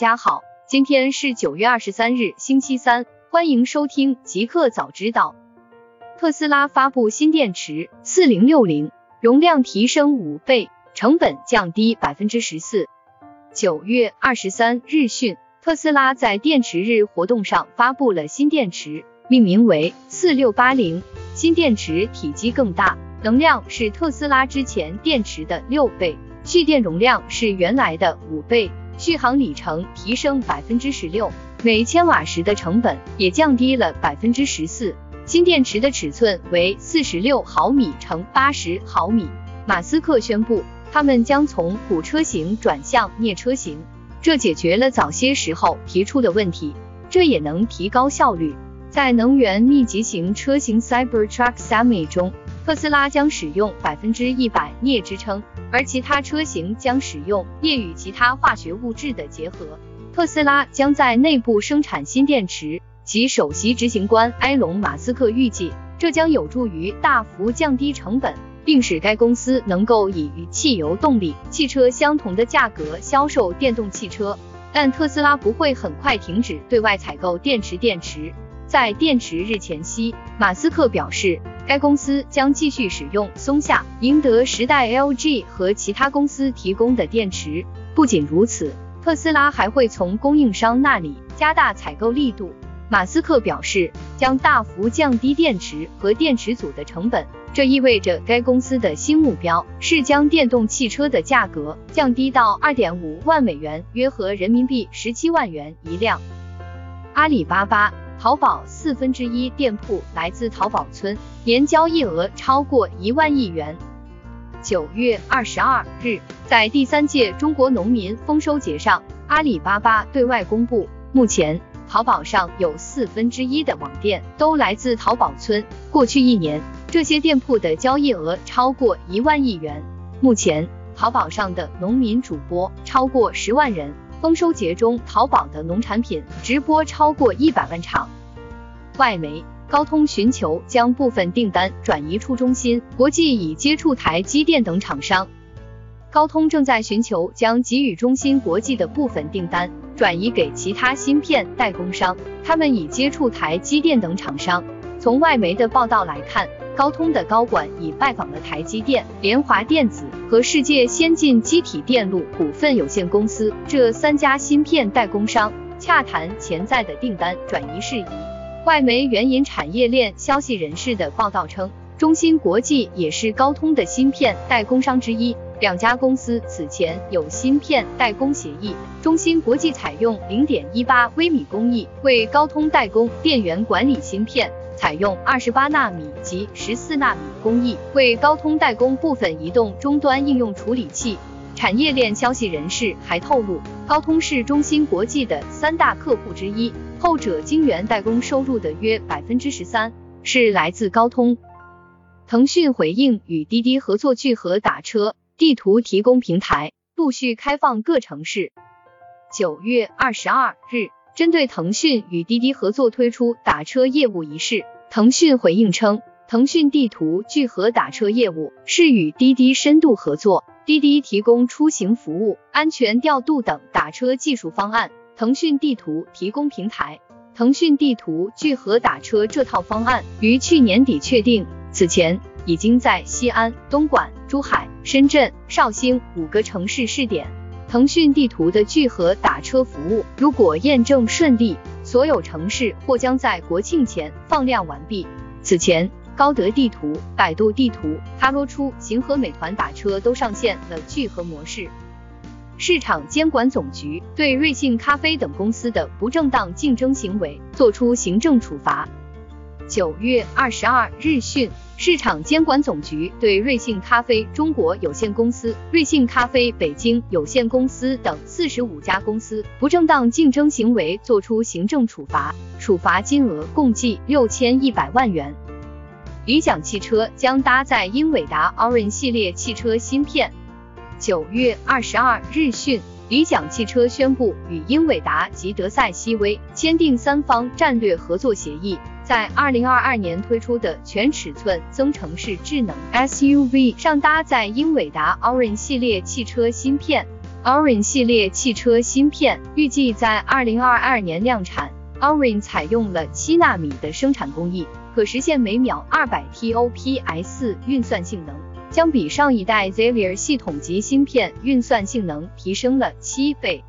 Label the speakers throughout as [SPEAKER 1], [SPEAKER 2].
[SPEAKER 1] 大家好，今天是九月二十三日，星期三，欢迎收听极客早知道。特斯拉发布新电池四零六零，容量提升五倍，成本降低百分之十四。九月二十三日讯，特斯拉在电池日活动上发布了新电池，命名为四六八零。新电池体积更大，能量是特斯拉之前电池的六倍，蓄电容量是原来的五倍。续航里程提升百分之十六，每千瓦时的成本也降低了百分之十四。新电池的尺寸为四十六毫米乘八十毫米。马斯克宣布，他们将从古车型转向镍车型，这解决了早些时候提出的问题，这也能提高效率。在能源密集型车型 Cybertruck Semi 中，特斯拉将使用百分之一百镍支撑。而其他车型将使用镍与其他化学物质的结合。特斯拉将在内部生产新电池。其首席执行官埃隆·马斯克预计，这将有助于大幅降低成本，并使该公司能够以与汽油动力汽车相同的价格销售电动汽车。但特斯拉不会很快停止对外采购电池。电池在电池日前夕，马斯克表示。该公司将继续使用松下、赢得时代、LG 和其他公司提供的电池。不仅如此，特斯拉还会从供应商那里加大采购力度。马斯克表示，将大幅降低电池和电池组的成本。这意味着该公司的新目标是将电动汽车的价格降低到二点五万美元，约合人民币十七万元一辆。阿里巴巴。淘宝四分之一店铺来自淘宝村，年交易额超过一万亿元。九月二十二日，在第三届中国农民丰收节上，阿里巴巴对外公布，目前淘宝上有四分之一的网店都来自淘宝村。过去一年，这些店铺的交易额超过一万亿元。目前，淘宝上的农民主播超过十万人。丰收节中，淘宝的农产品直播超过一百万场。外媒，高通寻求将部分订单转移出中芯国际，已接触台积电等厂商。高通正在寻求将给予中芯国际的部分订单转移给其他芯片代工商，他们已接触台积电等厂商。从外媒的报道来看。高通的高管已拜访了台积电、联华电子和世界先进机体电路股份有限公司这三家芯片代工商，洽谈潜在的订单转移事宜。外媒援引产业链消息人士的报道称，中芯国际也是高通的芯片代工商之一，两家公司此前有芯片代工协议。中芯国际采用零点一八微米工艺为高通代工电源管理芯片。采用二十八纳米及十四纳米工艺，为高通代工部分移动终端应用处理器。产业链消息人士还透露，高通是中芯国际的三大客户之一，后者晶圆代工收入的约百分之十三是来自高通。腾讯回应与滴滴合作聚合打车地图提供平台，陆续开放各城市。九月二十二日。针对腾讯与滴滴合作推出打车业务一事，腾讯回应称，腾讯地图聚合打车业务是与滴滴深度合作，滴滴提供出行服务、安全调度等打车技术方案，腾讯地图提供平台。腾讯地图聚合打车这套方案于去年底确定，此前已经在西安、东莞、珠海、深圳、绍兴五个城市试点。腾讯地图的聚合打车服务，如果验证顺利，所有城市或将在国庆前放量完毕。此前，高德地图、百度地图、哈罗出行和美团打车都上线了聚合模式。市场监管总局对瑞幸咖啡等公司的不正当竞争行为作出行政处罚。九月二十二日讯。市场监管总局对瑞幸咖啡中国有限公司、瑞幸咖啡北京有限公司等四十五家公司不正当竞争行为作出行政处罚，处罚金额共计六千一百万元。理想汽车将搭载英伟达 Orin 系列汽车芯片。九月二十二日讯，理想汽车宣布与英伟达及德赛西威签订三方战略合作协议。在二零二二年推出的全尺寸增程式智能 SUV 上搭载英伟达 Orin 系列汽车芯片。Orin 系列汽车芯片，预计在2022年量产。Orin 采用了七纳米的生产工艺，可实现每秒200 TOPS 运算性能，将比上一代 Xavier 系统级芯片运算性能提升了七倍。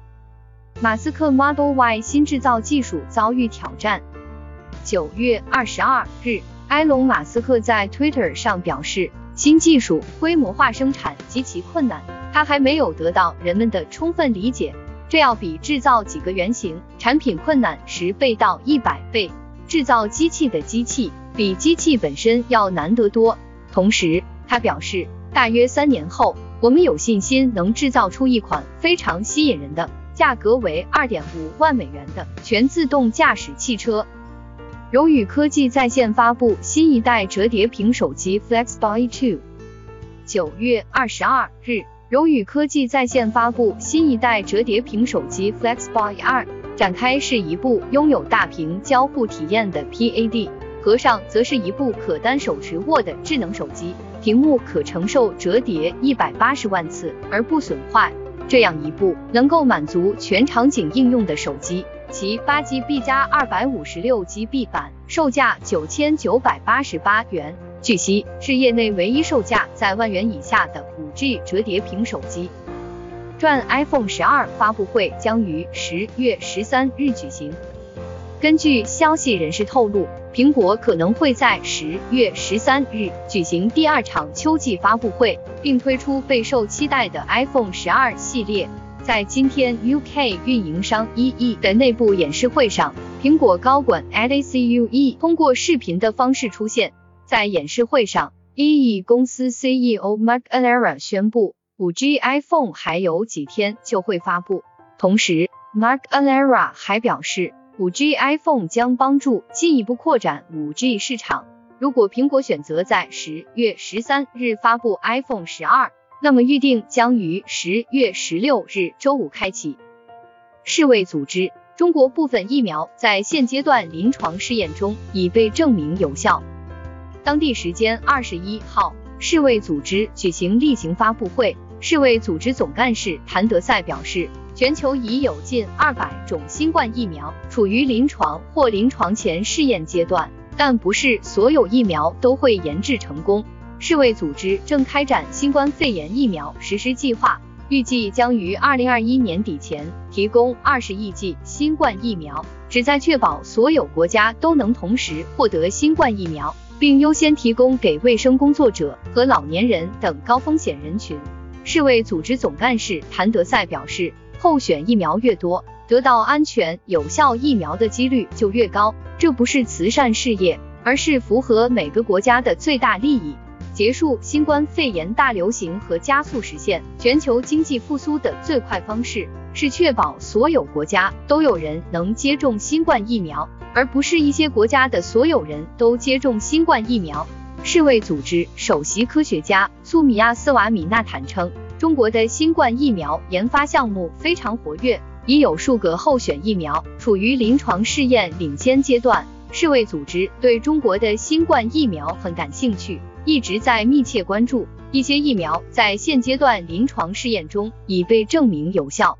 [SPEAKER 1] 马斯克 Model Y 新制造技术遭遇挑战。九月二十二日，埃隆·马斯克在 Twitter 上表示，新技术规模化生产极其困难。它还没有得到人们的充分理解，这要比制造几个原型产品困难十倍到一百倍。制造机器的机器比机器本身要难得多。同时，他表示，大约三年后，我们有信心能制造出一款非常吸引人的、价格为二点五万美元的全自动驾驶汽车。荣宇科技在线发布新一代折叠屏手机 FlexBoy 2。九月二十二日。荣宇科技在线发布新一代折叠屏手机 FlexBoy 2，展开是一部拥有大屏交互体验的 PAD，合上则是一部可单手持握的智能手机，屏幕可承受折叠一百八十万次而不损坏。这样一部能够满足全场景应用的手机，其八 GB 加二百五十六 GB 版售价九千九百八十八元。据悉，是业内唯一售价在万元以下的 5G 折叠屏手机。传 iPhone 十二发布会将于十月十三日举行。根据消息人士透露，苹果可能会在十月十三日举行第二场秋季发布会，并推出备受期待的 iPhone 十二系列。在今天 UK 运营商 EE 的内部演示会上，苹果高管 Alex 通过视频的方式出现。在演示会上，EE 公司 CEO Mark Alera 宣布，5G iPhone 还有几天就会发布。同时，Mark Alera 还表示，5G iPhone 将帮助进一步扩展 5G 市场。如果苹果选择在十月十三日发布 iPhone 十二，那么预定将于十月十六日周五开启。世卫组织，中国部分疫苗在现阶段临床试验中已被证明有效。当地时间二十一号，世卫组织举行例行发布会。世卫组织总干事谭德赛表示，全球已有近二百种新冠疫苗处于临床或临床前试验阶段，但不是所有疫苗都会研制成功。世卫组织正开展新冠肺炎疫苗实施计划，预计将于二零二一年底前提供二十亿剂新冠疫苗，旨在确保所有国家都能同时获得新冠疫苗。并优先提供给卫生工作者和老年人等高风险人群。世卫组织总干事谭德赛表示，候选疫苗越多，得到安全有效疫苗的几率就越高。这不是慈善事业，而是符合每个国家的最大利益。结束新冠肺炎大流行和加速实现全球经济复苏的最快方式，是确保所有国家都有人能接种新冠疫苗。而不是一些国家的所有人都接种新冠疫苗。世卫组织首席科学家苏米亚斯瓦米纳坦称，中国的新冠疫苗研发项目非常活跃，已有数个候选疫苗处于临床试验领先阶段。世卫组织对中国的新冠疫苗很感兴趣，一直在密切关注。一些疫苗在现阶段临床试验中已被证明有效。